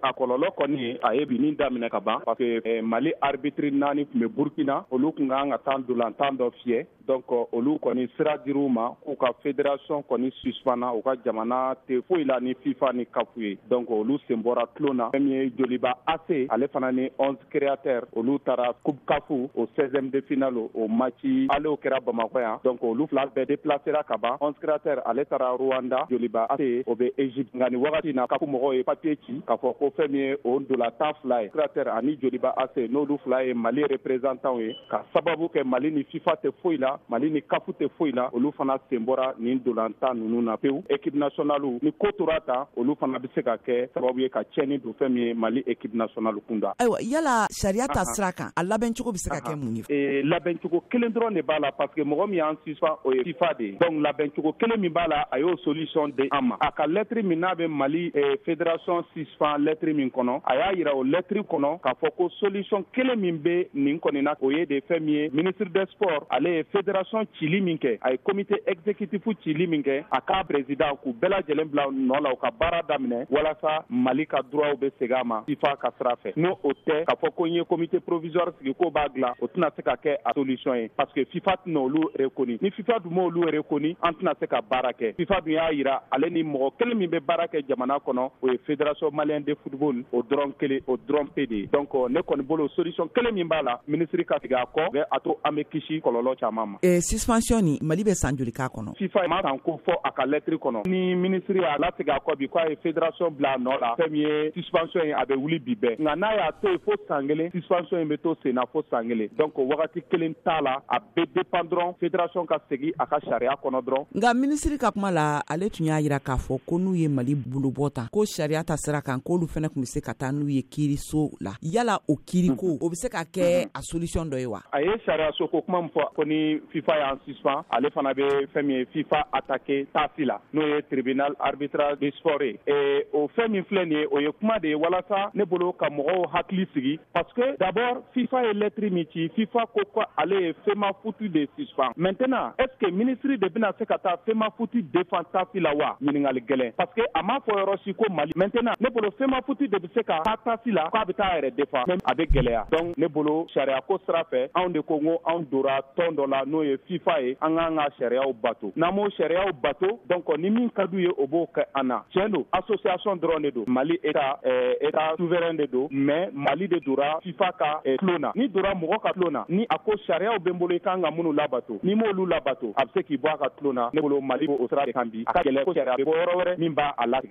a kɔlɔlɔ kɔni a ye bi min daminɛ ka ban parce que eh, mali arbitri naani tun bɛ burkina olu tun kan ka tan dolantan dɔ fiyɛ donc euh, olu kɔni sira dir'u ma k'u ka federation kɔni suspanna u ka jamana te foyi la ni fifa ni kafu ye donc olu sen bɔra tulon na fɛn min ye joliba ase ale fana ni 11 créateur olu taara coupe kafu o 16e de finale o match alew kɛra bamakɔ yan donc olu fila bɛɛ déplacera ka ban 11 créateur ale taara rwanda joliba ase o bɛ egypte nka nin wagati na kafu mɔgɔw ye papier ci k'a fɔ ko fɛn min ye o ndola tan fila ye créateur ani joliba ase n'olu fila ye mali représentant ye ka sababu kɛ mali ni fifa tɛ foyi la mali ni kafu tɛ foyi la olu fana sen bɔra nin dolanta ninnu na pewu ekipe nasiyɔnaliw ni ko tora ta olu fana bɛ se ka kɛ sababu ye ka tiɲɛni don fɛn min ye mali ekipe nasiyɔnali kunda ayiwa yala sariya ta sira kan a labɛncogo bɛ se ka kɛ mun ye ee, labɛncogo kelen dɔrɔn de b'a la parce que mɔgɔ min y'an sisfa o ye fifa de ye donc labɛncogo kelen min b'a la a y'o solution di an ma a ka lɛtiri min n'a bɛ mali ee, federation sisfan lɛtiri min kɔnɔ a y'a yira o lɛtiri kɔnɔ k'a fɔ ko solisɔn kelen min bɛ nin kɔni na o ye de fɛn min ye minisiri de sport ale ye federasɔn cili min kɛ a ye komite ɛgizekitifu cili min kɛ a k'a perezida k'u bɛɛ lajɛlen bila nɔ la u ka baara daminɛ walasa mali ka duraw bɛ segin a ma sifa ka sira fɛ n'o o tɛ k'a fɔ ko n ye komite porovisɔri sigi k'o b'a dilan o tɛna se ka kɛ a solisɔn ye parce que fifa tɛna olu rekoni fifa dun m'olu yɛrɛ koni an tɛna se ka baara kɛ fifa dun y'a yira ale ni mɔgɔ kelen min bɛ baara kɛ jamana kɔnɔ o ye federation malien de football o dɔrɔn kelen o dɔrɔn pe de ye donc ne kɔni bolo solution kelen min b'a la minisiri ka tigɛ a kɔ bɛ a to an bɛ kisi kɔlɔlɔ caman ma eh, suspension ni mali bɛ san joli k'a kɔnɔ fifa ma kan ko fɔ a ka lɛtiri kɔnɔ ni minisiri y'a latigɛ a kɔ bi k'a ye federation bila a nɔ la fɛn min ye suspension ye a bɛ wuli bi bɛɛ nka n'a y'a to yen fo san kelen suspension in bɛ to senna fo san kelen donc wagati kelen t'a la a bɛ dépend dɔrɔn fédération ka segin a ka sariya kɔnɔ dɔrɔn. Nka minisiri ka kuma la, ale tun y'a jira k'a fɔ ko n'u ye Mali bolobɔ ta, ko sariya ta sira kan k'olu fana tun bɛ se ka taa n'u ye kiiriso la. Yala o kiiriko mhm. o bɛ se ka kɛ mhm. a solution dɔ ye wa? A ye sariyaso ko kuma min fɔ ko ni FIFA y'an suspend, ale fana bɛ fɛn min ye FIFA attaquer TAFI la, n'o ye tribunal arbitral du sport ye. Ee o fɛn min filɛ nin ye, o ye kuma de ye walasa ne bolo ka mɔgɔw hakili sigi. Parce que d'abord, FIFA est l'être miti. FIFA ko ko ale fema foutu de suspens. Maintenant, est-ce que ministre de bina se ka taa fema foutu défense tafi la wa ɲininkali gɛlɛn. Parce que a m'a fɔ yɔrɔ si ko Mali. Maintenant, ne bolo fema foutu de bɛ se ka taa tafi la k'a bɛ taa a yɛrɛ défense. Même a bɛ gɛlɛya. Donc ne bolo sariya ko sira fɛ anw de ko n ko anw dora tɔn dɔ la n'o ye FIFA ye an k'an ka sariyaw bato. n'an b'o sariyaw bato donc ni min ka d'u ye o b'o kɛ an na tiɲɛ don association dɔrɔn de don mali eta eh, eta souverain de don mais mali de dora fifa ka eh, tulon na ni dora mɔgɔ ka tulon na ni a ko sariyaw bɛ n bolo i kan ka minnu labato n'i m'olu labato a bɛ se k'i bɔ a ka tulon na ne bolo mali o sira de kan bi a ka gɛlɛ ko sariya bɛ bɔ yɔrɔ wɛrɛ min b'a a latigɛ